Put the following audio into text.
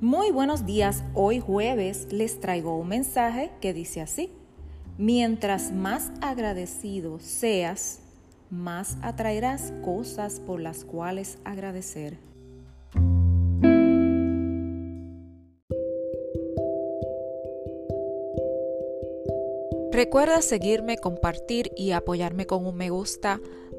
Muy buenos días, hoy jueves les traigo un mensaje que dice así, mientras más agradecido seas, más atraerás cosas por las cuales agradecer. Recuerda seguirme, compartir y apoyarme con un me gusta